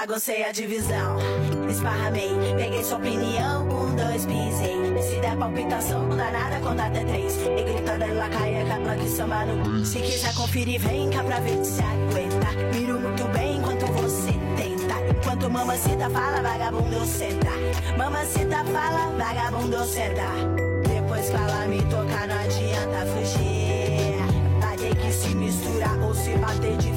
baguncei a divisão. Esparramei, peguei sua opinião, um, dois, pisei. Se der palpitação, não dá nada, conta até três. E gritando ela caia, capa que samba no. Se quiser conferir, vem cá pra ver se aguenta. Miro muito bem enquanto você tenta. Enquanto mamacita fala, vagabundo senta. Mamacita fala, vagabundo senta. Depois que me tocar, não adianta fugir. Vai ter que se misturar ou se bater de